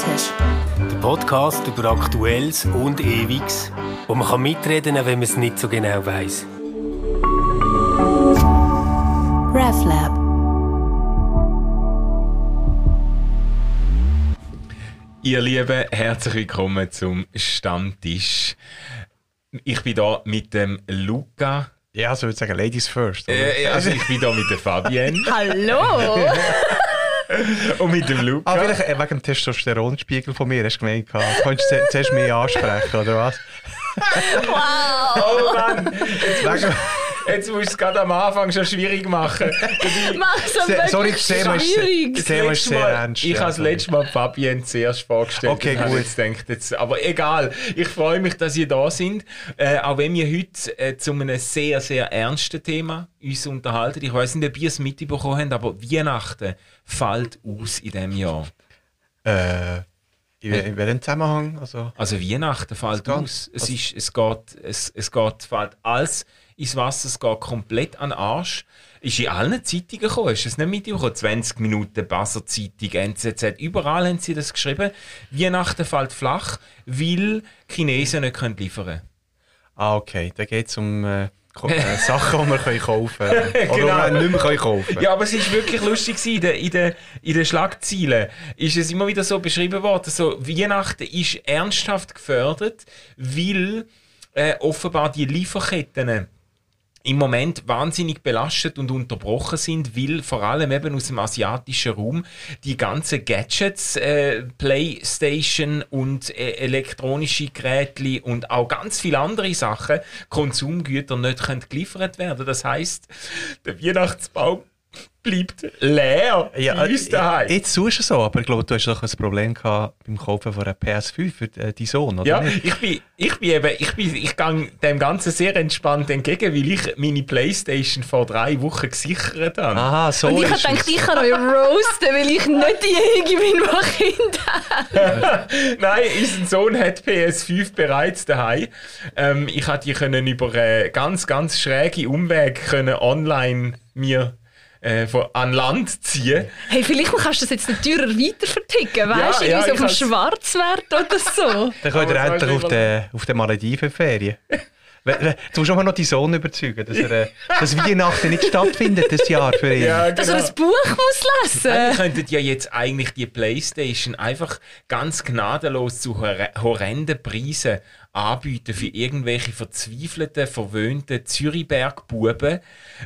Stammtisch. Der Podcast über Aktuelles und Ewiges, wo man kann mitreden kann, wenn man es nicht so genau weiß. RefLab. Ihr Lieben, herzlich willkommen zum Stammtisch. Ich bin da mit dem Luca. Ja, so würde ich sagen, Ladies first. Äh, also ich bin da mit der Fabienne Hallo! und mit dem Luca. Ah, vielleicht äh, wegen dem Testosteronspiegel von mir, hast du gemeint, gehabt. könntest du zuerst mich ansprechen, oder was? Oh Mann, Wegen, jetzt musst du es gerade am Anfang schon schwierig machen. Mach so Se- sorry, Thema ist, schwierig. das Thema ist sehr Mal- ernst. Ich ja, habe das letzte Mal Fabienne zuerst vorgestellt. Okay, gut. Jetzt gedacht, jetzt, aber egal. Ich freue mich, dass ihr da sind. Äh, auch wenn wir heute äh, zu einem sehr, sehr ernsten Thema uns unterhalten. Ich weiß nicht, ob ihr es mitbekommen habt, aber Weihnachten fällt aus in diesem Jahr. Äh, in, in welchem Zusammenhang? Also, Also Weihnachten fällt aus. Es, ist, es geht, es, es geht, fällt alles ins Wasser, es geht komplett an den Arsch. Ist in allen Zeitungen gekommen, ist es nicht mitbekommen? 20 Minuten, Basser Zeitung, NZZ, überall haben sie das geschrieben. Weihnachten fällt flach, weil Chinesen nicht können liefern können. ah, okay. Da geht es um äh, äh, Sachen, die wir können kaufen können. Oder Genau. die wir nicht mehr können kaufen Ja, aber es ist wirklich lustig in den, in den, in den Schlagzeilen ist es immer wieder so beschrieben worden, so Weihnachten ist ernsthaft gefördert, weil äh, offenbar die Lieferketten im Moment wahnsinnig belastet und unterbrochen sind, weil vor allem eben aus dem asiatischen Raum die ganzen Gadgets, äh, Playstation und äh, elektronische Geräte und auch ganz viele andere Sachen, Konsumgüter nicht geliefert werden. Das heißt, der Weihnachtsbaum bleibt leer Ja, bei uns daheim. äh, jetzt tust du so, aber ich glaube, du hast doch ein Problem gehabt beim Kaufen von einer PS5 für äh, deinen Sohn, oder Ja, nicht? ich bin, ich bin eben, ich bin, ich gehe dem Ganzen sehr entspannt entgegen, weil ich meine Playstation vor drei Wochen gesichert habe. Aha, so Und ich habe gedacht, ich kann euch roasten, weil ich nicht diejenige bin, die Kinder. Nein, unser Sohn hat PS5 bereits daheim. Ähm, ich konnte die können über äh, ganz, ganz schräge Umwege können online mir äh, von, an Land ziehen. Hey, vielleicht kannst du das jetzt nicht teurer weiter verticken, weißt du? Ja, ja, irgendwie so vom kann's- Schwarzwert oder so. Dann könnt ihr endlich auf den, auf den Malediven Ferien. We- we- Du musst auch noch deinen Sohn überzeugen, dass, er, äh, dass Weihnachten nicht stattfindet das Jahr für ihn. Ja, Dass er ein Buch muss Nein, wir lesen könnten ja jetzt eigentlich die Playstation einfach ganz gnadenlos zu hor- horrenden Preisen anbieten für irgendwelche verzweifelten, verwöhnten Zürichberg-Buben,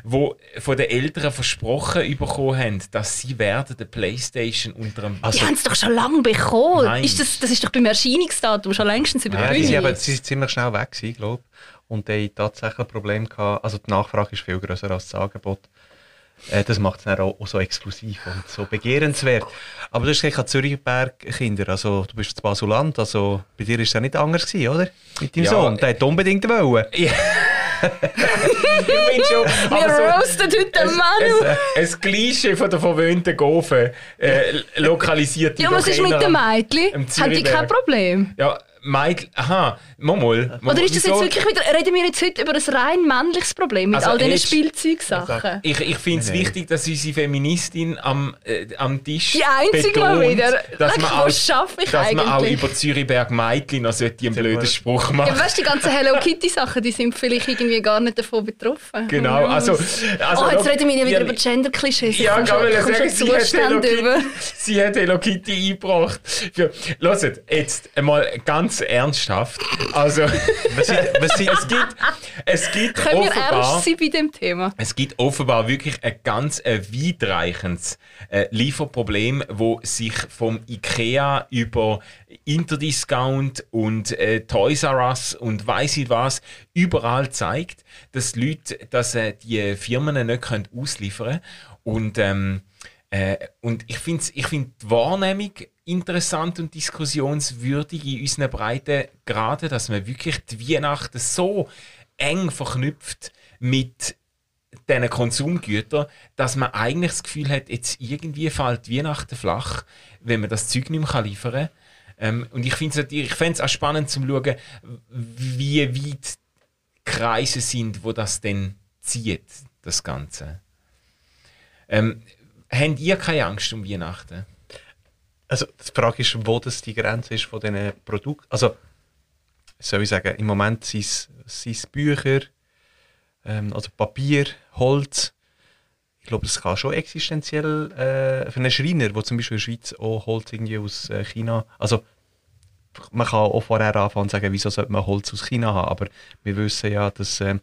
die von den Eltern versprochen bekommen haben, dass sie werden die Playstation unter einem... Die haben es doch schon lange bekommen. Nein. Ist das, das ist doch beim Erscheinungsdatum schon längstens über Ja, die sind, aber, sie sind ziemlich schnell weg gewesen, glaube ich. Und die haben tatsächlich ein Problem gehabt. Also die Nachfrage ist viel größer als das Angebot. Äh, das macht es dann auch, auch so exklusiv und so begehrenswert. Aber du hast gesagt, Zürichberg-Kinder, also du bist zu Basuland, also bei dir war es ja nicht anders, gewesen, oder? Mit deinem Ja, Sohn, der hat unbedingt wollen. Ja. ich bin schon... Wir aber so- roasten heute den Manu. ein, ein Klischee von der verwöhnten Gofen äh, lokalisiert Ja, was ist mit den am- Mädchen? Haben die kein Problem? Ja, Mädchen... Aha, mal mal. Oder ist das jetzt wirklich wieder, reden wir jetzt heute über ein rein männliches Problem mit Also all diesen Spielzeugsachen? Ich, ich finde es wichtig, dass unsere Feministin am, äh, am Tisch Die einzige mal betont, wieder. dass man auch, was schaffe ich dass man auch eigentlich? über Zürichberg Mädchen noch sollte einen blöden mal- Spruch Ja, machen. weißt du, die ganzen Hello Kitty Sachen, die sind vielleicht irgendwie gar nicht davon betroffen. Genau, also... also oh, jetzt noch- reden wir ja wieder Ja, über Gender-Klischees. Ja, kann man sagen, sie hat, Hello. Kitty, sie hat Hello Kitty eingebracht. Hört, jetzt einmal ganz ernsthaft. Also, Was sind, was sind, es gibt, es gibt Können wir offenbar... ernst sein bei dem Thema? Es gibt offenbar wirklich ein ganz äh, weitreichendes äh, Lieferproblem, wo sich vom IKEA über Interdiscount und äh, Toys R Us und weiß ich was überall zeigt, dass die Leute, dass äh, die Firmen nicht können ausliefern und ähm, äh, und ich finde ich find die Wahrnehmung interessant und diskussionswürdig in unseren Breiten, gerade, dass man wirklich die Weihnachten so eng verknüpft mit diesen Konsumgütern, dass man eigentlich das Gefühl hat, jetzt irgendwie fällt Weihnachten flach, wenn man das Zeug nicht mehr liefern kann. Ähm, und ich finde es auch spannend zu schauen, wie weit Kreise sind, wo das denn zieht, das Ganze. Ähm, habt ihr keine Angst um Weihnachten? Also die Frage ist, wo das die Grenze ist von diesen Produkten. Also, soll ich sagen, im Moment sind es Bücher, ähm, also Papier, Holz. Ich glaube, es kann schon existenziell äh, für einen Schreiner, der zum Beispiel in der Schweiz auch Holz irgendwie aus äh, China, also man kann auch vorher anfangen und sagen, wieso sollte man Holz aus China haben, aber wir wissen ja, dass äh,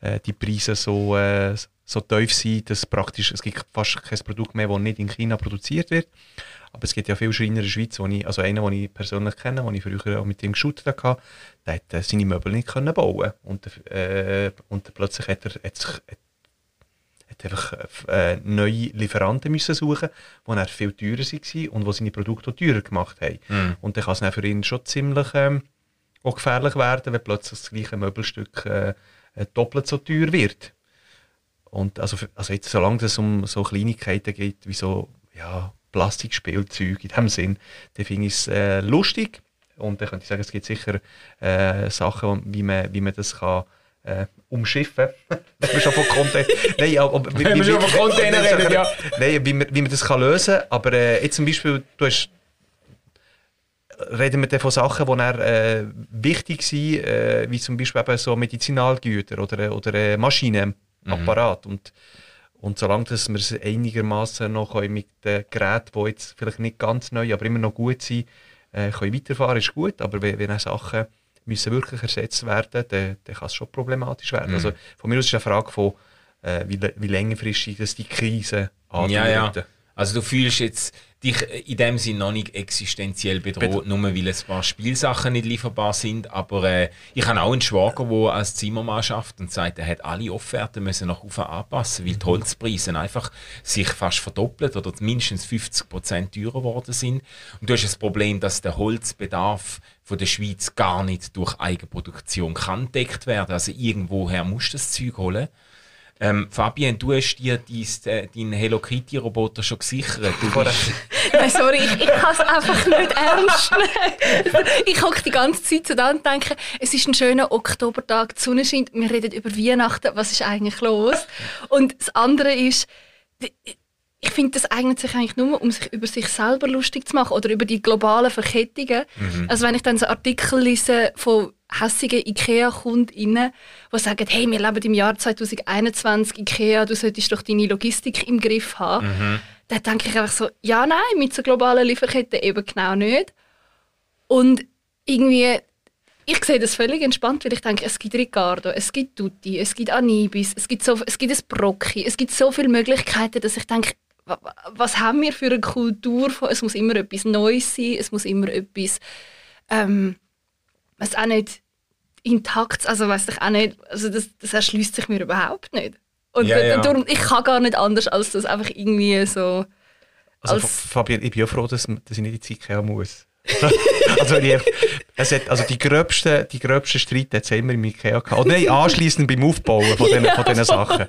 äh die Preise so, äh, so tief sind, dass praktisch, es gibt fast kein Produkt mehr, das nicht in China produziert wird. Aber es gibt ja viele Schreiner in der Schweiz, wo ich, also einen, den ich persönlich kenne, den ich früher auch mit ihm geshootet habe, der hat äh, seine Möbel nicht können bauen und, äh, und plötzlich hat er, hat, sich, hat einfach äh, neue Lieferanten müssen suchen, die dann viel teurer waren und die seine Produkte auch teurer gemacht haben. Mhm. Und dann kann es dann für ihn schon ziemlich ähm, auch gefährlich werden, wenn plötzlich das gleiche Möbelstück äh, äh doppelt so teuer wird. Und also, also jetzt, solange es um so Kleinigkeiten geht, wie so ja, Plastikspielzeug in dem Sinn, dann finde ich es äh, lustig. Und dann könnte ich sagen, es gibt sicher äh, Sachen, wie man, wie man das kann äh, umschiffen. Wenn wir schon von Container... Nein, aber, wie, schon von Container reden, ja. Nein, wie man, wie man das kann lösen kann. Aber äh, jetzt zum Beispiel, du hast reden wir dann von Sachen, die dann, äh, wichtig sind, äh, wie zum Beispiel eben so Medizinalgüter oder, oder äh, Maschinen, mhm. Und und solange dass wir es einigermaßen noch mit den Geräten, die jetzt vielleicht nicht ganz neu, aber immer noch gut sind, äh, können weiterfahren, ist gut. Aber wenn, wenn Sachen müssen wirklich ersetzt werden, dann, dann kann es schon problematisch werden. Mhm. Also von mir aus ist eine Frage von, äh, wie, wie längerfristig das die Krise andauert. Ja, ja. Also du fühlst jetzt dich in dem Sinne noch nicht existenziell bedroht, Bet nur weil ein paar Spielsachen nicht lieferbar sind. Aber äh, ich habe auch einen Schwager, der als Zimmermann schafft und sagt, er hat alle Offerten müssen nach oben anpassen, weil die Holzpreise einfach sich fast verdoppelt oder mindestens 50 Prozent teurer geworden sind. Und du hast das Problem, dass der Holzbedarf von der Schweiz gar nicht durch Eigenproduktion kann deckt werden. Also irgendwoher musst du das Zeug holen. Ähm, Fabian, du hast dir äh, deinen Hello Kitty Roboter schon gesichert. Nein, sorry, ich, ich kann es einfach nicht ernst nehmen. Ich hocke die ganze Zeit so da und denke, es ist ein schöner Oktobertag, die Sonne scheint, wir reden über Weihnachten, was ist eigentlich los? Und das andere ist, ich finde, das eignet sich eigentlich nur, um sich über sich selber lustig zu machen oder über die globalen Verkettungen. Mhm. Also wenn ich dann so Artikel lese von hässigen IKEA-KundInnen, die sagen, hey, wir leben im Jahr 2021, IKEA, du solltest doch deine Logistik im Griff haben. Mhm. Dann denke ich einfach so, ja, nein, mit so globalen Lieferketten eben genau nicht. Und irgendwie, ich sehe das völlig entspannt, weil ich denke, es gibt Ricardo, es gibt Tutti, es gibt Anibis, es gibt, so, es gibt ein Brocchi, es gibt so viele Möglichkeiten, dass ich denke, was haben wir für eine Kultur von, es muss immer etwas Neues sein, es muss immer etwas, ähm, was auch nicht intakt, also weiß ich auch nicht, also das, das erschließt sich mir überhaupt nicht. Und ja, ja. darum, ich kann gar nicht anders, als das einfach irgendwie so... Also als Fabian, ich bin ja froh, dass, dass ich nicht in die Zeit kommen muss. also, ich, es hat, also die gröbsten, die gröbsten Streite hat es immer im Ikea gehabt. Oder nein, anschliessend beim Aufbauen von diesen, ja, von diesen Sachen.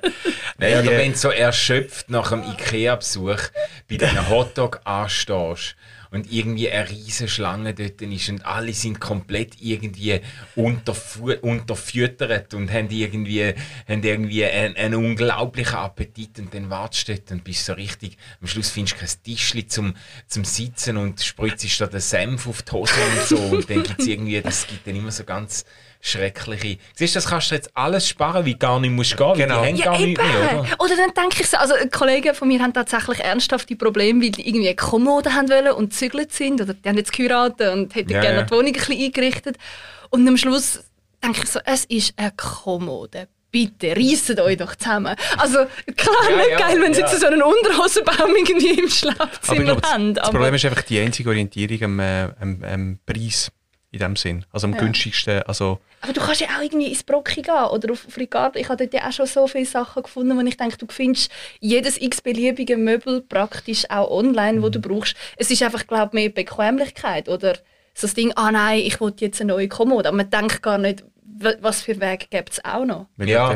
Nein, oder wenn du so erschöpft nach einem Ikea-Besuch bei diesen Hotdog anstehst und irgendwie eine riesige Schlange dort ist und alle sind komplett irgendwie unterfu unterfüttert und haben irgendwie, haben irgendwie einen, einen, unglaublichen Appetit und dann wartest du dort und bist so richtig, am Schluss findest du kein Tischchen zum, zum Sitzen und spritzt da den Senf auf die Hose und so und dann gibt es irgendwie, das gibt dann immer so ganz schreckliche. Siehst du, das kannst du jetzt alles sparen, wie gar nicht musst gehen, genau. die haben ja, gar nicht mehr, oder? Oder dann denke ich so, also Kollegen von mir haben tatsächlich ernsthafte Probleme, weil die irgendwie eine Kommode haben wollen und gezügelt sind oder die haben jetzt geheiratet und hätten ja, gerne ja. die Wohnung ein bisschen eingerichtet. Und am Schluss denke ich so, es ist eine Kommode bitte, reisset euch doch zusammen. Also klar, ja, nicht geil, wenn sie jetzt so einen Unterhosenbaum irgendwie im Schlafzimmer aber haben. Das Problem ist einfach die einzige Orientierung am, äh, am, am Preis in dem Sinn. Also am ja. günstigsten. Also aber du kannst ja auch irgendwie ins Brocki gehen oder auf Ricardo. Ich habe dort ja auch schon so viele Sachen gefunden, wo ich denke, du findest jedes x-beliebige Möbel praktisch auch online, mhm. wo du brauchst. Es ist einfach, glaube ich, mehr Bequemlichkeit oder so das Ding, ah nein, ich will jetzt eine neue Kommode. Aber man denkt gar nicht, was für Wege gibt es auch noch. Ja,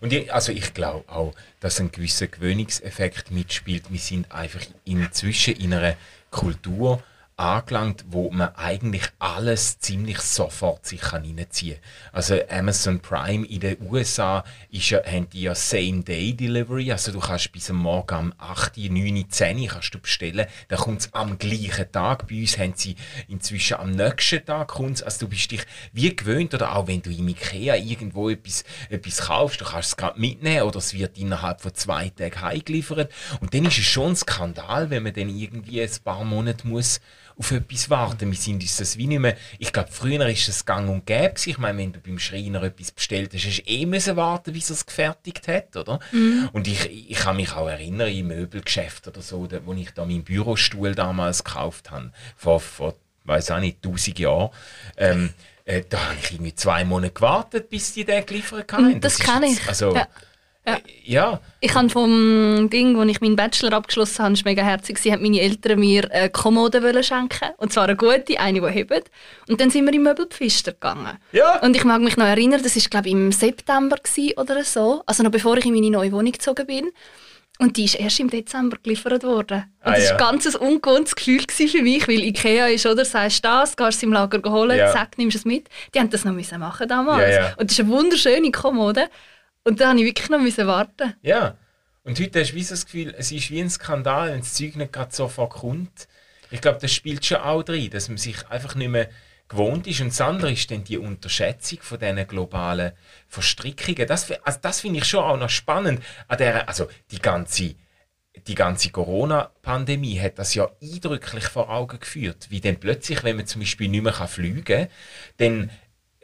und ich, also ich glaube auch, dass ein gewisser Gewöhnungseffekt mitspielt. Wir sind einfach inzwischen in einer Kultur angelangt, wo man eigentlich alles ziemlich sofort sich reinziehen kann. Also Amazon Prime in den USA ist ja, haben die ja Same-Day-Delivery, also du kannst bis am Morgen um 8, 9, 10 kannst du bestellen, dann kommt es am gleichen Tag. Bei uns haben sie inzwischen am nächsten Tag kommt's. also du bist dich wie gewöhnt oder auch wenn du im Ikea irgendwo etwas, etwas kaufst, du kannst es gerade mitnehmen oder es wird innerhalb von zwei Tagen heimgeliefert und dann ist es schon ein Skandal, wenn man dann irgendwie ein paar Monate muss auf etwas warten. Wir sind uns das wie nicht mehr, ich glaube, früher ist es gang und gäbe. Ich meine, wenn du beim Schreiner etwas bestellt hast, hast du eh müssen warten, bis er es gefertigt hat, oder? Mhm. Und ich, ich kann mich auch erinnern, im Möbelgeschäft oder so, wo ich da meinen Bürostuhl damals gekauft habe, vor, vor weiß auch nicht, tausend Jahren, ähm, äh, da habe ich irgendwie zwei Monate gewartet, bis die den geliefert haben. Mm, das ist kenne ich. Also, Ja. Ja. äh, ja. Ich habe vom Ding, wo ich meinen Bachelor abgeschlossen habe, ist mega herzig. Sie haben meine Eltern mir eine Kommode wollen schenken und zwar eine gute, eine, die hebt. Und dann sind wir im Möbelpfister gegangen. Ja. Und ich mag mich noch erinnern, das ist glaube ich im September oder so, also noch bevor ich in meine neue Wohnung gezogen bin. Und die ist erst im Dezember geliefert worden. Und Ah, das ja. war ein ganz ungewohntes Gefühl für mich, weil Ikea ist, oder? Sagst das, gehst es im Lager holen, Ja. zack, nimmst es mit. Die haben das noch machen damals. Ja, ja. Und das ist eine wunderschöne Kommode. Und da musste ich wirklich noch müssen warten. Ja. Und heute hast du das Gefühl, es ist wie ein Skandal, wenn das Zeug nicht gerade sofort kommt. Ich glaube, das spielt schon auch drin, dass man sich einfach nicht mehr gewohnt ist. Und das andere ist dann die Unterschätzung von diesen globalen Verstrickungen. Das, also das finde ich schon auch noch spannend. An der, also die ganze, die ganze Corona-Pandemie hat das ja eindrücklich vor Augen geführt. Wie dann plötzlich, wenn man zum Beispiel nicht mehr fliegen kann, dann,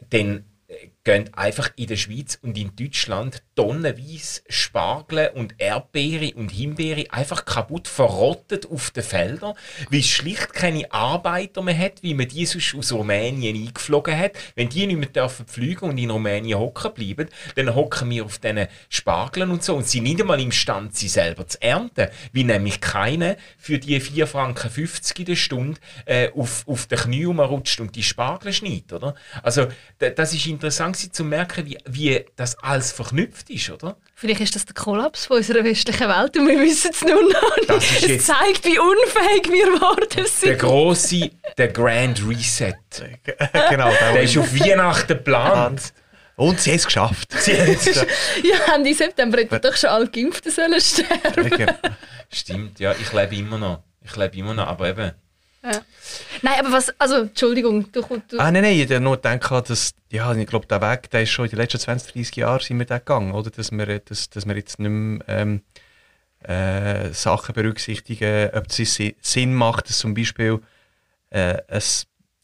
dann äh, gehen einfach in der Schweiz und in Deutschland tonnenweise Spargel und Erdbeere und Himbeere einfach kaputt verrottet auf den Feldern, weil es schlicht keine Arbeiter mehr hat, wie man die sonst aus Rumänien eingeflogen hat. Wenn die nicht mehr dürfen fliegen und in Rumänien hocken bleiben, dann hocken wir auf diesen Spargeln und so und sind nicht einmal imstand, sie selber zu ernten, wie nämlich keiner für die 4,50 Franken in der Stunde äh, auf, auf den Knie rumrutscht und die Spargel schneidet, oder? Also, das ist interessant gewesen, zu merken, wie, wie das alles verknüpft ist, oder? Vielleicht ist das der Kollaps von unserer westlichen Welt und wir wissen es nur noch nicht. Das ist es jetzt- zeigt, wie unfähig wir geworden Der sind. grosse, der Grand Reset. genau, der, Der ist auf Weihnachten geplant. Und sie haben es geschafft. Ja, Ende September hätten doch schon alle Geimpften sollen sterben. Stimmt, ja, ich lebe immer noch. Ich lebe immer noch, aber eben. Nein, aber was, also, Entschuldigung, du, du ah, nein, nein, ich habe nur gedacht, dass, ja, ich glaube, der Weg, der ist schon in den letzten 20, 30 Jahren sind wir den gegangen, oder? Dass wir, dass, dass wir jetzt nicht mehr ähm, äh, Sachen berücksichtigen, ob es si- Sinn macht, dass zum Beispiel äh, ein,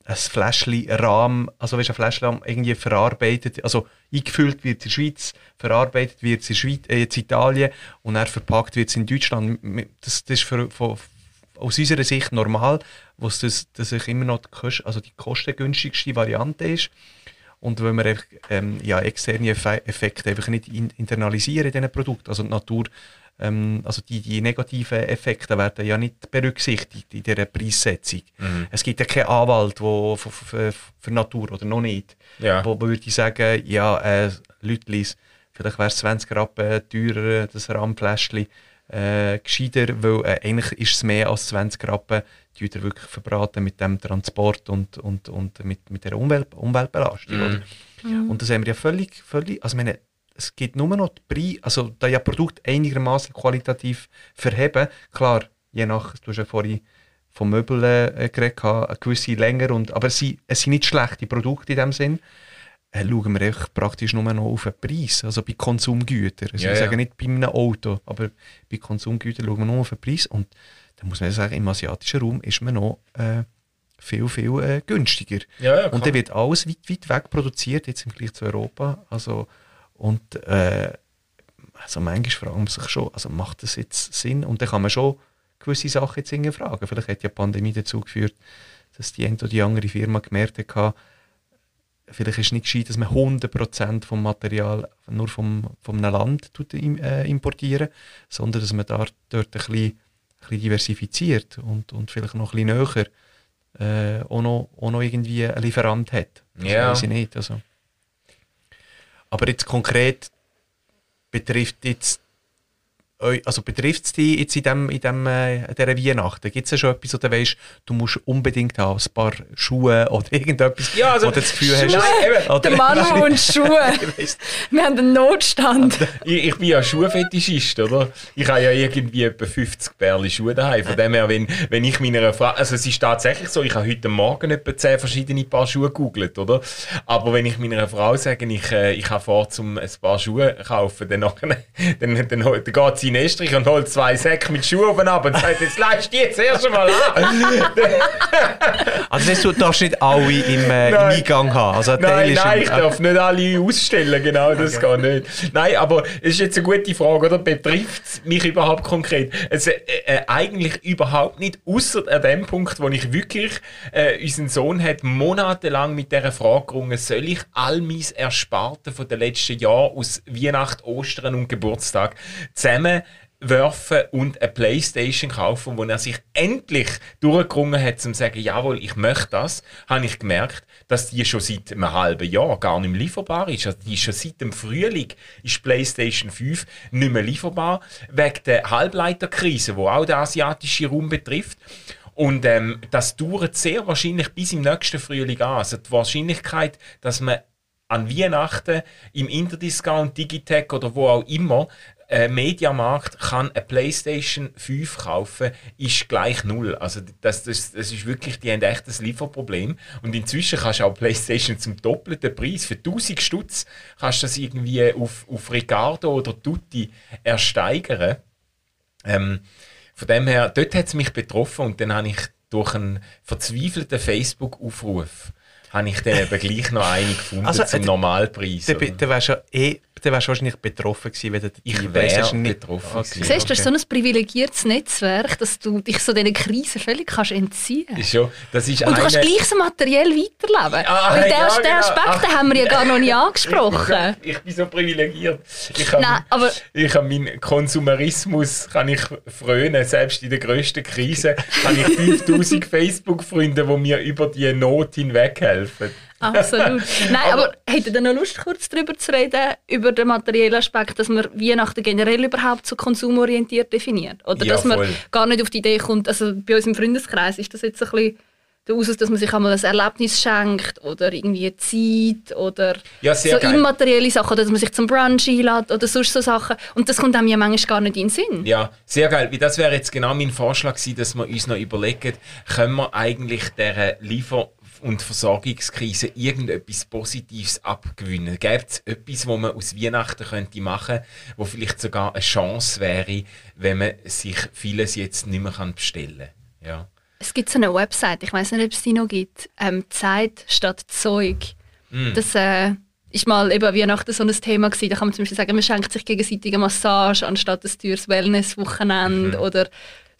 ein Fläschchen Rahm, also weißt, ein Fläschchen irgendwie verarbeitet, also eingefüllt wird in der Schweiz, verarbeitet wird in, Schweiz, äh, in Italien und dann verpackt wird es in Deutschland. Das, das ist für, von, aus unserer Sicht normal, wo es das, das ich immer noch die, Kost, also die kostengünstigste Variante ist. Und wenn wir einfach, ähm, ja, externe Effe- Effekte einfach nicht in, internalisieren in diesen Produkten, also die Natur, ähm, also die, die negativen Effekte werden ja nicht berücksichtigt in dieser Preissetzung. Es gibt ja keinen Anwalt wo, für, für, für Natur, oder noch nicht, Ja. wo würde ich sagen, ja, äh, Leutlis, vielleicht wäre es 20 Rappen teurer, das Rahmenfläschchen, äh, gescheiter, weil äh, eigentlich ist es mehr als 20 Rappen, die ihr wirklich verbraten mit dem Transport und, und, und mit, mit der Umwelt, Umweltbelastung. Mhm. Oder? Und das haben wir ja völlig, völlig also meine, es gibt nur noch die Preise, also da ja Produkte einigermaßen qualitativ verheben, klar, je nach, du hast ja vorhin vom Möbel äh, geredet, eine gewisse länger, und, aber es sind, es sind nicht schlechte Produkte in dem Sinn, schauen wir echt praktisch nur noch auf den Preis, also bei Konsumgütern. Also Ja, ich ja. sage nicht bei einem Auto, aber bei Konsumgütern schauen wir nur auf den Preis und da muss man sagen, im asiatischen Raum ist man noch äh, viel, viel äh, günstiger. Ja, ja, und dann wird alles weit, weit weg produziert, jetzt im Vergleich zu Europa. Also, und äh, also manchmal fragt man sich schon, also macht das jetzt Sinn? Und dann kann man schon gewisse Sachen jetzt fragen. Vielleicht hat ja die Pandemie dazu geführt, dass die eine oder die andere Firma gemerkt hat, vielleicht ist es nicht gescheit, dass man 100% vom Material nur vom, vom einem Land tut, äh, importieren, sondern dass man da, dort ein bisschen, ein bisschen diversifiziert und, und vielleicht noch ein bisschen näher äh, auch, noch, auch noch irgendwie einen Lieferant hat. Das Ja. weiss ich nicht. Also. Aber jetzt konkret betrifft jetzt also betrifft es dich jetzt in, dem, in, dem, äh, in dieser Weihnachten? Gibt es ja schon etwas, wo du weißt, du musst unbedingt haben, ein paar Schuhe oder irgendetwas, Ja, also- wo du das Gefühl hast, Nein, eben. oder, Der Mann und Schuhe. Wir haben einen Notstand. Ich, ich bin ja Schuhfetischist, oder? Ich habe ja irgendwie etwa 50 Pärchen Schuhe daheim. Von dem her, wenn, wenn ich meiner Frau, also es ist tatsächlich so, ich habe heute Morgen etwa 10 verschiedene Paar Schuhe gegoogelt, oder? Aber wenn ich meiner Frau sage, ich, äh, ich habe vor, zum ein paar Schuhe zu kaufen, dann, dann, dann, dann, dann geht sie in Estrich und holt zwei Säcke mit Schuhen ab und sagt, jetzt leist die jetzt erst einmal an. Also das, du darfst nicht alle im, äh, im Nein. Eingang haben. Also Nein, nein, ich darf nicht alle ausstellen, genau, das geht nicht. Nein, aber es ist jetzt eine gute Frage, oder? Betrifft es mich überhaupt konkret? Also, äh, äh, eigentlich überhaupt nicht, außer an dem Punkt, wo ich wirklich, äh, unseren Sohn hat monatelang mit dieser Frage gerungen, soll ich all mein Ersparte von den letzten Jahren aus Weihnachten, Ostern und Geburtstag zusammen werfen und eine Playstation kaufen, wo er sich endlich durchgerungen hat, zum zu sagen, jawohl, ich möchte das, habe ich gemerkt, dass die schon seit einem halben Jahr gar nicht mehr lieferbar ist. Also die ist schon seit dem Frühling ist Playstation 5 nicht mehr lieferbar, wegen der Halbleiterkrise, wo auch den asiatischen Raum betrifft. Und ähm, das dauert sehr wahrscheinlich bis im nächsten Frühling an. Also die Wahrscheinlichkeit, dass man an Weihnachten im Interdiscount, Digitec oder wo auch immer äh, Mediamarkt kann eine Playstation 5 kaufen, ist gleich null. Also das, das, das ist wirklich, die haben echt ein Lieferproblem. Und inzwischen kannst du auch Playstation zum doppelten Preis, für 1000 Stutz, kannst du das irgendwie auf, auf Ricardo oder Tutti ersteigern. Ähm, von dem her, dort hat es mich betroffen und dann habe ich durch einen verzweifelten Facebook-Aufruf habe ich dann eben gleich noch eine gefunden Also, zum äh, Normalpreis. Dann, dann wärst du ja eh, dann wärst du wahrscheinlich betroffen gewesen, wenn du Ich wäre Playstation nicht... betroffen Okay. gewesen. Siehst du, das ist so ein privilegiertes Netzwerk, dass du dich so diesen Krisen völlig kannst entziehen kannst. Ist schon, das ist Und du kannst gleich so materiell weiterleben. Ah, Weil den, ja, den genau. Aspekt Ach. haben wir ja gar noch nie angesprochen. Ich bin so privilegiert. Ich habe Nein, aber- ich habe meinen Konsumerismus kann ich frönen. Selbst in der grössten Krise habe ich 5000 Facebook-Freunde, die mir über die Not hinweg helfen. Absolut. Nein, aber, hättet ihr noch Lust, kurz darüber zu reden, über den materiellen Aspekt, dass man Weihnachten generell überhaupt so konsumorientiert definiert? Oder Ja, dass man voll. gar nicht auf die Idee kommt, also bei uns im Freundeskreis ist das jetzt ein bisschen der Aussatz, dass man sich einmal ein Erlebnis schenkt oder irgendwie Zeit oder Ja, so geil. immaterielle Sachen oder dass man sich zum Brunch einlädt oder sonst so Sachen. Und das kommt einem ja manchmal gar nicht in den Sinn. Ja, sehr geil. Weil Das wäre jetzt genau mein Vorschlag gewesen, dass wir uns noch überlegen, können wir eigentlich dieser Liefer- und Versorgungskrise irgendetwas Positives abgewinnen? Gibt es etwas, wo man aus Weihnachten könnte machen könnte, wo vielleicht sogar eine Chance wäre, wenn man sich vieles jetzt nicht mehr kann bestellen kann? Ja. Es gibt so eine Website, ich weiß nicht, ob es die noch gibt, ähm, Zeit statt Zeug. Das äh, ist mal eben Weihnachten so ein Thema gewesen. Da kann man zum Beispiel sagen, man schenkt sich gegenseitig eine Massage anstatt ein teures Wellness-Wochenende oder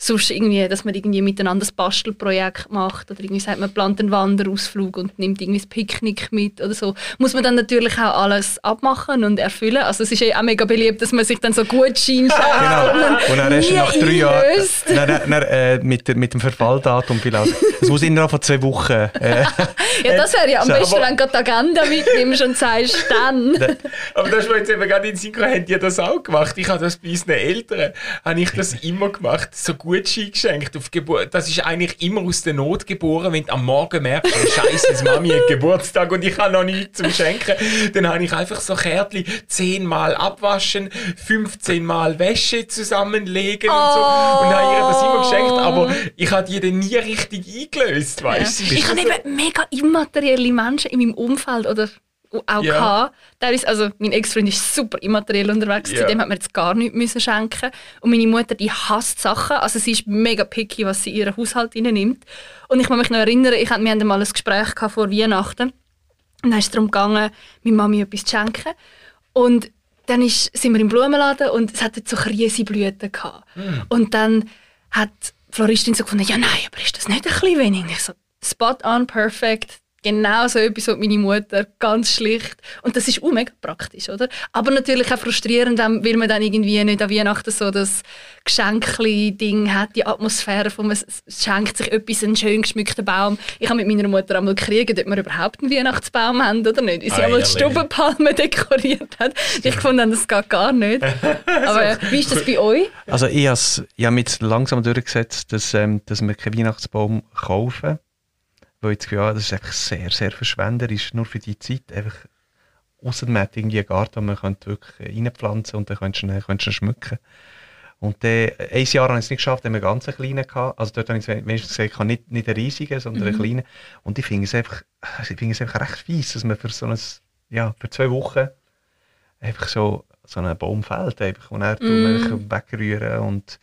sonst irgendwie, dass man irgendwie miteinander ein Bastelprojekt macht oder irgendwie sagt, man plant einen Wanderausflug und nimmt irgendwie ein Picknick mit oder so. Muss man dann natürlich auch alles abmachen und erfüllen. Also es ist ja auch mega beliebt, dass man sich dann so gut schenkt. Genau. Und dann erst nie nach drei Jahren dann, dann, dann, äh, mit, der- mit dem Verfalldatum vielleicht. Es muss innerhalb von zwei Wochen. Äh, Ja, das wäre ja am So, besten, wenn du die Agenda mitnimmst und sagst, dann. Aber das war jetzt eben gerade in Synchro, haben die das auch gemacht. Ich habe das bei unseren Eltern, habe ich das immer gemacht, so Gutschein geschenkt auf Geburt. Das ist eigentlich immer aus der Not geboren, wenn du am Morgen merkst, oh, Scheiße, Mami hat Geburtstag und ich habe noch nichts zum Schenken. Dann habe ich einfach so Kärtchen zehnmal abwaschen, 15 Mal Wäsche zusammenlegen und so. Und habe ihr das immer geschenkt, aber ich habe die dann nie richtig eingelöst, weißt du? Ich habe eben mega immaterielle Menschen in meinem Umfeld oder auch Ja. gehabt. Teilweise, also mein Ex-Freund ist super immateriell unterwegs, Ja. dem hat man jetzt gar nichts müssen schenken Und meine Mutter, die hasst Sachen, also sie ist mega picky, was sie in ihren Haushalt nimmt. Und ich kann mich noch erinnern, ich hab, wir hatten mal ein Gespräch gehabt vor Weihnachten und dann ist es darum gegangen, meiner Mami etwas zu schenken. Und dann ist, sind wir im Blumenladen und es hat dort so Krisenblüten gehabt. Und dann hat die Floristin so gefunden, ja nein, aber ist das nicht ein bisschen wenig? Und ich so, spot on, perfect. Genau so etwas, was meine Mutter ganz schlicht. Und das ist auch mega praktisch, oder? Aber natürlich auch frustrierend, wenn- weil man dann irgendwie nicht an Weihnachten so das Geschenkli-Ding hat, die Atmosphäre von man schenkt sich etwas, einen schön geschmückten Baum. Ich habe mit meiner Mutter einmal gekriegt, ob wir überhaupt einen Weihnachtsbaum haben oder nicht. Wie sie einmal die ehrlich? Stubbenpalme dekoriert hat. Ich fand, das geht gar nicht. Aber wie ist das bei euch? Also ich habe jetzt langsam durchgesetzt, dass, ähm, dass wir keinen Weihnachtsbaum kaufen. Weil ich das Gefühl habe, das ist einfach sehr, sehr verschwenderisch, nur für die Zeit. Einfach, ausser man hat irgendwie einen Garten, wo man könnte wirklich reinpflanzen und dann könntest du ihn, könntest du ihn schmücken. Und dann, ein Jahr habe ich es nicht geschafft, haben wir ganz einen kleinen gehabt. Also dort habe ich wenigstens gesagt, ich habe nicht, nicht einen riesigen, sondern einen kleinen. Und ich finde es einfach, ich finde es einfach recht fies, dass man für so ein, ja, für zwei Wochen einfach so, so einen Baum fällt, einfach, und er mm. wegrühren und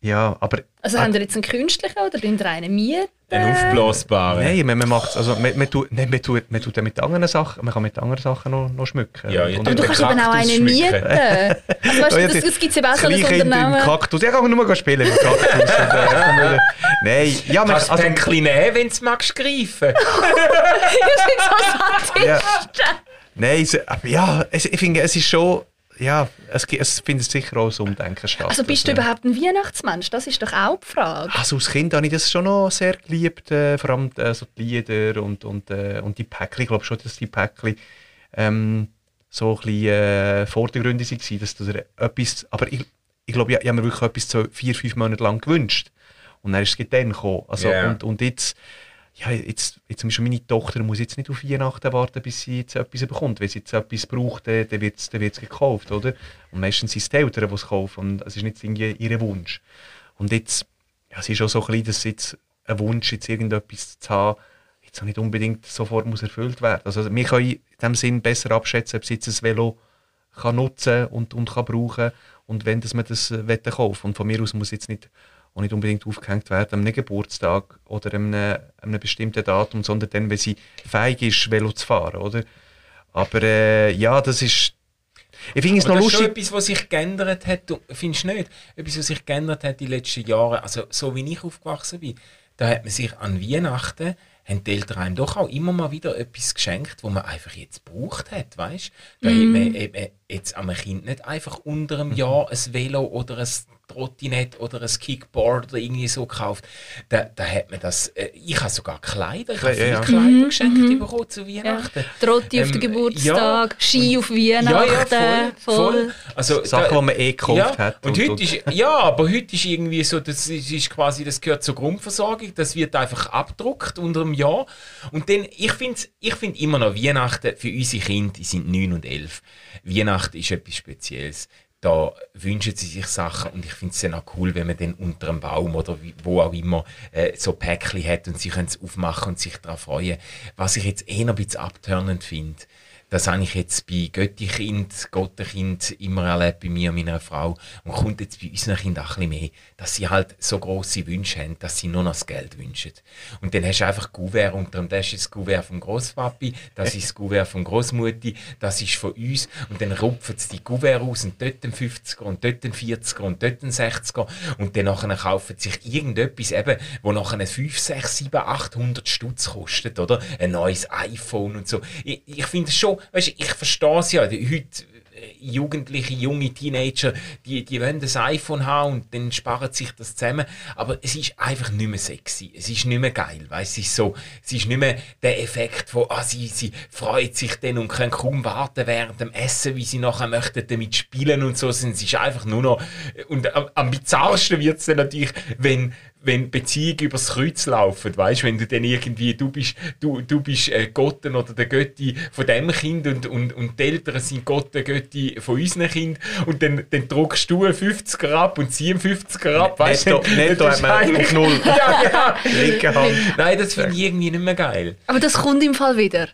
ja, aber Also haben ihr jetzt einen künstlichen oder den einen mieten? Ein aufblasbarer. Nein, man, man macht also man, man, tut, nein, man, tut, man tut den mit anderen Sachen, man kann mit anderen Sachen noch, noch schmücken. Ja, ja, Aber du kannst eben auch einen mieten. Also, weißt Oh, du, ja, das, gibt es eben auch so ein Unternehmen. Kaktus. Ja, kann nur mal spielen mit Kaktus. und, äh, Nein, ja, man, Kannst du also, ein bisschen nehmen, wenn du es magst greifen. ja, nein, es, aber ja, es, ich finde, es ist schon, ja, es, es findet sicher auch das Umdenken statt. Also bist du überhaupt ein Weihnachtsmensch? Das ist doch auch die Frage. Also als Kind habe ich das schon noch sehr geliebt, äh, vor allem äh, so die Lieder und, und, äh, und die Päckchen. Ich glaube schon, dass die Päckchen ähm, so ein bisschen äh, vordergründig waren, dass du etwas, aber ich, ich glaube, ich, ich habe mir wirklich etwas so vier, fünf Monate lang gewünscht. Und dann ist es dann gekommen. Also, Ja. und, und jetzt, ja, jetzt, jetzt zum Beispiel meine Tochter muss jetzt nicht auf Weihnachten warten, bis sie jetzt etwas bekommt. Wenn sie jetzt etwas braucht, dann, wird es dann gekauft, oder? Und meistens sind es die Eltern, die es kaufen und es ist nicht irgendwie ihr Wunsch. Und jetzt, ja, es ist auch so klein, dass jetzt ein Wunsch, jetzt irgendetwas zu haben, jetzt auch nicht unbedingt sofort muss erfüllt werden. Also wir können in dem Sinn besser abschätzen, ob sie jetzt ein Velo kann nutzen und, und kann brauchen und wenn dass man das äh, kaufen Und von mir aus muss jetzt nicht, auch nicht unbedingt aufgehängt werden einem Geburtstag oder an einem, einem bestimmten Datum, sondern dann, wenn sie fähig ist, Velo zu fahren, oder? Aber äh, ja, das ist... Ich finde es noch das ist schon lustig... etwas, was sich geändert hat, du findest du nicht? Etwas, was sich geändert hat die letzten Jahre, also so wie ich aufgewachsen bin, da hat man sich an Weihnachten, haben die Eltern einem doch auch immer mal wieder etwas geschenkt, wo man einfach jetzt gebraucht hat, weißt? Da hat man eben jetzt einem Kind nicht einfach unter einem Jahr ein Velo oder ein Trottinett oder ein Kickboard oder irgendwie so gekauft. Da, da hat man das, äh, ich habe sogar Kleider, ich habe Ja, viele ja. Kleider geschenkt bekommen zu Weihnachten. Trotti auf den Ähm, Geburtstag, ja. Ski auf Ja, Weihnachten. ja, voll. voll. Also, Sachen, die man eh gekauft ja, hat. Und, heute ist, ja, aber heute ist irgendwie so, das ist, ist quasi, das gehört zur Grundversorgung, das wird einfach abgedruckt unter dem Jahr. Und dann, ich finde ich find immer noch Weihnachten für unsere Kinder, die sind 9 und 11. Weihnachten ist etwas Spezielles. Da wünschen sie sich Sachen und ich finde es dann auch cool, wenn man dann unter einem Baum oder wie, wo auch immer äh, so Päckchen hat und sie können es aufmachen und sich daran freuen. Was ich jetzt eher ein bisschen abtörnend finde, das habe ich jetzt bei Göttikind, Gottenkind immer erlebt, bei mir und meiner Frau. Und kommt jetzt bei unseren Kindern auch ein bisschen mehr, dass sie halt so grosse Wünsche haben, dass sie nur noch das Geld wünschen. Und dann hast du einfach Gouverne unter dem, das ist das Gouverne vom Grosspapi, das ist das Gouverne vom Grossmutti, das ist von uns. Und dann rupfen sie die Gouverne aus und dort ein 50er und dort ein 40er und dort ein 60er. Und dann nachher kaufen sich irgendetwas eben, wo nachher 5, 6, 7, 800 Stutz kostet, oder? Ein neues iPhone und so. Ich, ich finde es schon, weißt, ich verstehe es ja, heute äh, Jugendliche, junge Teenager, die, die wollen das iPhone haben und dann sparen sich das zusammen. Aber es ist einfach nicht mehr sexy. Es ist nicht mehr geil. Weißt, es ist so, es ist nicht mehr der Effekt von, ah, sie, sie freut sich dann und können kaum warten während dem Essen, wie sie nachher möchten damit spielen und so. Es ist einfach nur noch, und am, am bizarrsten wird es dann natürlich, wenn, wenn Beziehungen übers Kreuz laufen, weißt, wenn du dann irgendwie, du bist, du, du bist äh, Gotten oder der Götti von dem Kind und, und, und die Eltern sind Gotten, Götti von unseren Kind und dann, dann druckst du einen 50er ab und sie einen 50er ab, weißt du? Netto- hat man eigentlich- auf Null. ja, Hand. Nein, das finde ich irgendwie nicht mehr geil. Aber das kommt im Fall wieder.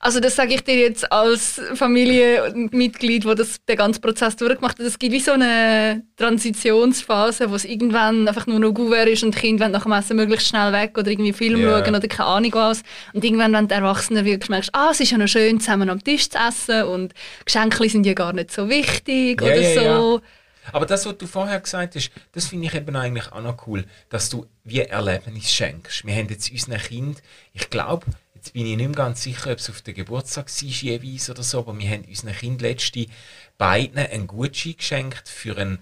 Also das sage ich dir jetzt als Familienmitglied, wo das den ganzen Prozess durchgemacht hat. Es gibt wie so eine Transitionsphase, wo es irgendwann einfach nur noch Gouverne ist und die Kinder wollen nach dem Essen möglichst schnell weg oder irgendwie Film Ja. schauen oder keine Ahnung was. Und irgendwann, wenn die Erwachsenen wirklich merkst, ah, es ist ja noch schön, zusammen am Tisch zu essen und Geschenke sind ja gar nicht so wichtig Ja, oder ja, so. Aber das, was du vorher gesagt hast, das finde ich eben eigentlich auch noch cool, dass du wie Erlebnis schenkst. Wir haben jetzt unseren Kind, ich glaube, Jetzt bin ich nicht mehr ganz sicher, ob es auf den Geburtstag war, jeweils oder so, aber wir haben unseren Kind letzte beiden einen Gutschein geschenkt für einen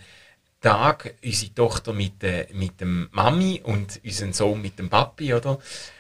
Tag, unsere Tochter mit, äh, mit dem Mami und unseren Sohn mit dem Papi, oder?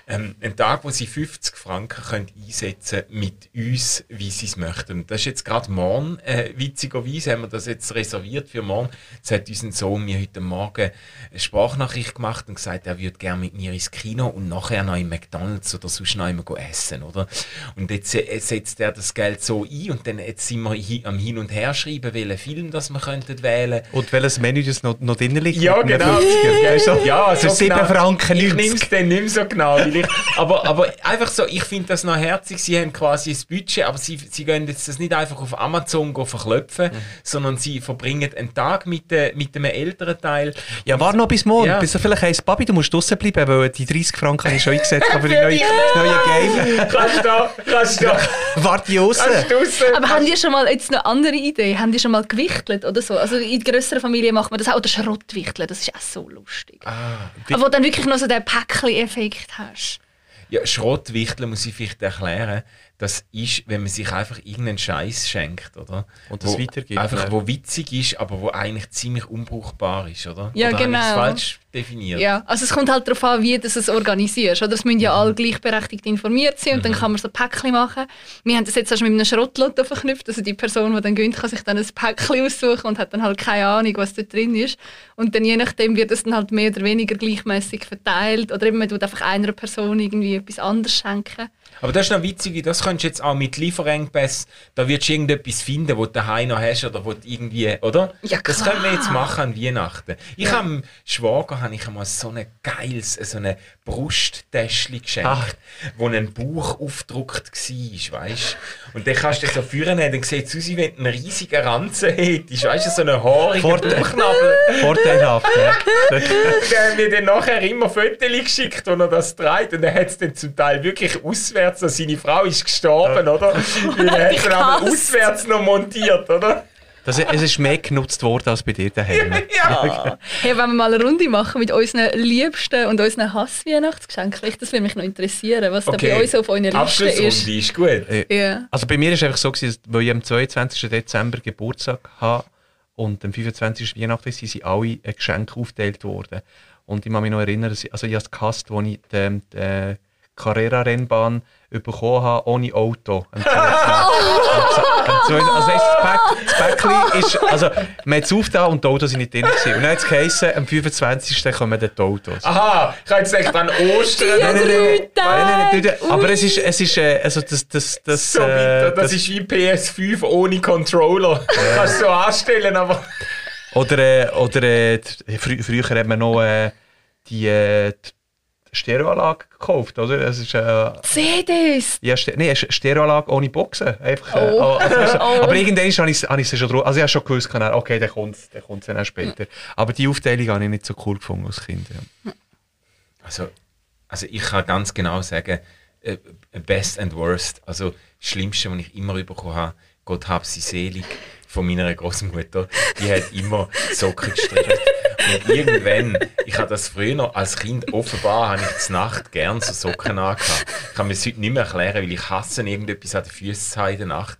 Ähm, einen Tag, wo sie 50 Franken können einsetzen mit uns, wie sie es möchten. Das ist jetzt gerade morgen, äh, witzigerweise haben wir das jetzt reserviert für morgen. Jetzt hat unser Sohn mir heute Morgen eine Sprachnachricht gemacht und gesagt, er würde gerne mit mir ins Kino und nachher noch im McDonalds oder sonst noch immer essen, oder? Und jetzt äh, setzt er das Geld so ein und dann jetzt sind wir hi am Hin und Her schreiben, welchen Film das wir könnten wählen. Und welches Menü das noch, noch drin liegt? Ja, genau. 50er, weißt du? Ja, Für so 7 genau. Franken Ich 90. nehme es dann nicht mehr so genau. Weil ich, aber, aber einfach so, ich finde das noch herzig. Sie haben quasi ein Budget, aber sie, sie gehen jetzt das nicht einfach auf Amazon go verklopfen, Mhm. sondern sie verbringen einen Tag mit, äh, mit einem älteren Teil. Ja, warte noch bis morgen. Ja. Bis er vielleicht heisst, Papi, du musst draußen bleiben, weil die 30 Franken habe ich schon eingesetzt für die neue, das neue Game. Kannst du da, kannst du da, Warte du raus. Aber haben die schon mal jetzt eine andere Idee? Haben die schon mal gewichtelt oder so? Also in grösseren Familien macht man das auch. Oder Schrottwichteln, das ist auch so lustig. Ah, Aber wo dann wirklich noch so den Päckchen-Effekt hast. Ja, Schrottwichteln muss ich vielleicht erklären. Das ist, wenn man sich einfach irgendeinen Scheiß schenkt, oder? Und das Wo weitergibt, Einfach, ja. wo witzig ist, aber wo eigentlich ziemlich unbrauchbar ist, oder? Ja, oder genau. falsch definiert? Ja, also es kommt halt darauf an, wie du es organisierst. Oder? Es müssen ja alle gleichberechtigt informiert sein und dann kann man so Päckchen machen. Wir haben das jetzt erst mit einem Schrottlotto verknüpft. Also die Person, die dann gönnt, kann sich dann ein Päckchen aussuchen und hat dann halt keine Ahnung, was da drin ist. Und dann je nachdem wird es dann halt mehr oder weniger gleichmäßig verteilt. Oder eben man tut einfach einer Person irgendwie etwas anderes schenken. Aber das ist noch witzig, das könntest du jetzt auch mit Lieferengpässen, da wirst du irgendetwas finden, wo du daheim noch hast oder wo du irgendwie, oder? Ja, Das klar. können wir jetzt machen an Weihnachten. Ich habe dem Schwager habe ich einmal so ein geiles, so eine Brusttäschchen geschenkt, Ach. wo ein Bauch aufgedruckt war, weißt Und dann kannst du das so führen, dann sieht es aus, wie wenn du einen riesigen Ranzen hättest, weißt du, so einen haarigen Vorteil. Bauchnabel. Vorteilhaft, ja. Und der hat mir dann nachher immer Fotos geschickt, wo er das trägt. Und er hat es dann zum Teil wirklich auswärts, also seine Frau ist gestorben, oder? Weil er hat es dann aber gehasst. auswärts noch montiert, oder? Das, es ist mehr genutzt worden als bei dir daheim. Ja. Hey, wenn wir mal eine Runde machen mit unseren liebsten und unseren Hass-Weihnachtsgeschenken, das würde mich noch interessieren, was da bei uns auf eurer Liste Abschlussrunde ist. ist gut. Ja. Also bei mir ist es einfach so, gewesen, weil ich am 22. Dezember Geburtstag habe und am 25. Weihnachten sind sie alle ein Geschenk aufgeteilt worden. Und ich kann mich noch erinnern, dass ich, also ich habe es gehasst, als ich die, die Carrera-Rennbahn bekommen habe, ohne Auto. Am 22. Am zwei- Also weißt, das, Päck, das Päckchen ist, also man hat es aufgetan und die Autos sind nicht drin gewesen. Und dann hat es geheißen, am 25. kommen dann die Autos. Aha, ich habe jetzt gedacht an Ostern. Ja, Nein, nein, nein. Nein, nein, nein, aber es ist, es ist, äh, also das, das, das, So weiter. äh, Das, ist wie PS5 ohne Controller. Kannst du so anstellen, aber. Oder, äh, oder äh, frü früher hat man noch äh, die, äh, die Stereoanlage gekauft, oder? Es ist, äh, CDs! ja, Ste nee, eine Stereoanlage ohne Boxen. Einfach, äh, Oh. also, weißt du, Oh. Aber irgendwann habe ich es schon drauf. Also ich habe schon gewusst, kann okay, der kommt der kommt dann auch später. Aber die Aufteilung habe ich nicht so cool gefunden als Kind. Ja. Also, also ich kann ganz genau sagen, äh, best and worst. Also das Schlimmste, was ich immer bekommen habe, Gott hab sie selig, von meiner Großmutter, die hat immer Socken gestrickt. Und irgendwann, ich habe das früher noch als Kind offenbar, habe ich zur Nacht gern so Socken angehabt. Ich kann mir das heute nicht mehr erklären, weil ich hasse irgendetwas an den Füßen in der Nacht.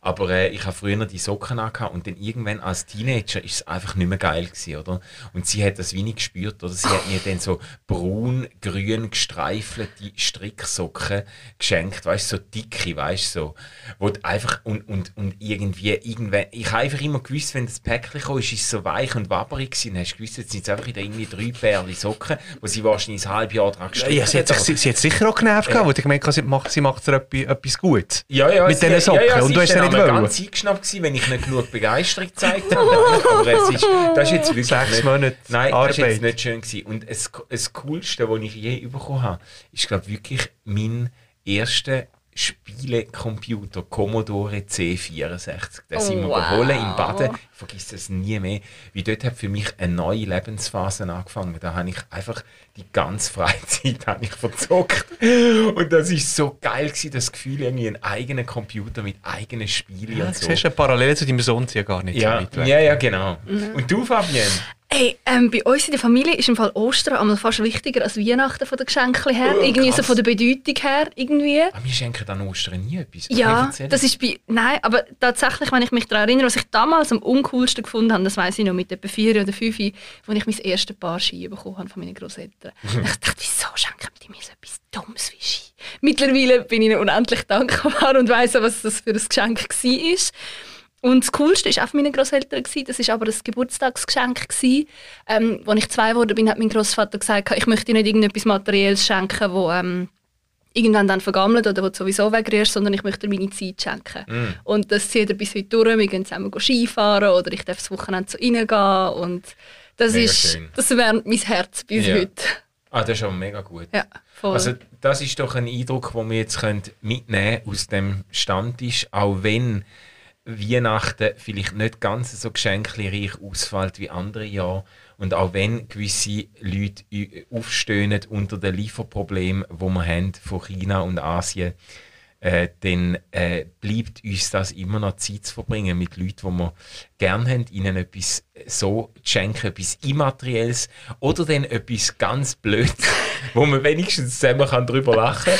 Aber äh, ich habe früher noch die Socken angehabt und dann irgendwann als Teenager ist es einfach nicht mehr geil gewesen, oder? Und sie hat das wenig gespürt, oder? Sie hat mir dann so braun-grün gestreifelte Stricksocken geschenkt, weißt du, so dicke, weißt du, so. Wo einfach, und, und, und irgendwie, irgendwann, ich habe einfach immer gewusst, wenn das Päckchen kam, ist es so weich und wabberig gewesen, dann hast du gewusst, jetzt sind es einfach wieder irgendwie drei Pärchen Socken, wo sie wahrscheinlich ein halbes Jahr dran gestrickt Ja, sie, hat sich, sie, sie hat sicher auch genervt, gehabt, weil ich gemerkt habe, sie macht, sie macht etwas, etwas Gutes. Ja, ja, Mit diesen Socken. Ja, ja, und du hast ja dann nicht wollen. ganz eingeschnappt gewesen, wenn ich nicht genug Begeisterung gezeigt habe. Aber es ist, das ist jetzt wirklich Sechs nicht, Monate Nein, das ist jetzt Arbeit. nicht schön gewesen. Und das, das Coolste, was ich je bekommen habe, ist, glaube ich, wirklich mein erster Spielecomputer Commodore C64. Den sind wir Wow. geholt in Baden. Ich vergesse das nie mehr. Wie dort hat für mich eine neue Lebensphase angefangen. Da habe ich einfach die ganze Freizeit habe ich verzockt. Und das ist so geil gewesen, das Gefühl, irgendwie einen eigenen Computer mit eigenen Spielen Ja, und du so. siehst, eine Parallele zu deinem Sohn ja gar nicht Ja, ja, ja, genau. Und du, Fabienne? Hey, ähm, bei uns in der Familie ist im Fall Ostern einmal fast wichtiger als Weihnachten von den Geschenken her. Oh, irgendwie so von der Bedeutung her. Irgendwie. Ah, wir schenken an Ostern nie etwas. Ja, das ist bei. Nein, aber tatsächlich, wenn ich mich daran erinnere, was ich damals am uncoolsten gefunden habe, das weiß ich noch mit etwa vier oder fünf, wo ich mein erstes Paar Ski bekommen habe von meinen Großeltern. Ich dachte, wieso schenken die mir so etwas Dummes wie Ski? Mittlerweile bin ich ihnen unendlich dankbar und weiss auch, was das für ein Geschenk war. Und das Coolste war auch von meinen Großeltern. Das war aber ein Geburtstagsgeschenk. gewesen. Ähm, als ich zwei geworden bin, hat mein Großvater gesagt, ich möchte nicht irgendetwas Materielles schenken, wo ähm, irgendwann dann vergammelt oder wo du sowieso wegrührst, sondern ich möchte dir meine Zeit schenken. Mm. Und das zieht er bis heute durch. Wir gehen zusammen Skifahren oder ich darf das Wochenende zu ihnen gehen. Und das, Mega ist, schön. das wärmt mein Herz bis Ja. heute. Ah, das ist auch mega gut. Ja, voll. Also das ist doch ein Eindruck, den wir jetzt können mitnehmen aus dem Stammtisch, auch wenn Weihnachten vielleicht nicht ganz so geschenkreich ausfällt wie andere Jahre und auch wenn gewisse Leute aufstöhnen unter den Lieferproblemen, wo wir haben von China und Asien, äh, dann äh, bleibt uns das immer noch Zeit zu verbringen mit Leuten, die wir gerne haben, ihnen etwas so zu schenken, etwas Immaterielles oder dann etwas ganz Blödes, wo man wenigstens zusammen kann drüber lachen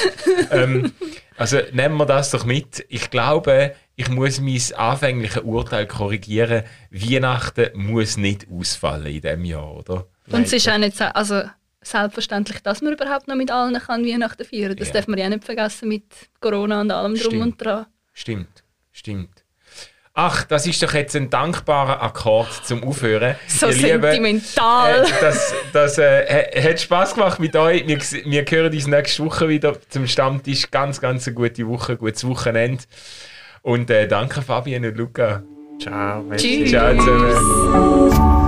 kann. ähm, also nehmen wir das doch mit. Ich glaube, ich muss mein anfängliches Urteil korrigieren. Weihnachten muss nicht ausfallen in diesem Jahr, oder? Und es ist auch nicht so, also selbstverständlich, dass man überhaupt noch mit allen kann Weihnachten feiern Das Ja. darf man ja nicht vergessen mit Corona und allem drum Stimmt. und dran. Stimmt, stimmt. Ach, das ist doch jetzt ein dankbarer Akkord zum Aufhören. So Ihr Lieben, sentimental. Äh, das das äh, ha- hat Spaß gemacht mit euch. Wir, wir hören uns nächste Woche wieder zum Stammtisch. Ganz, ganz eine gute Woche, gutes Wochenende. Und äh, danke Fabian und Luca. Ciao. merci. Tschüss. Ciao zusammen.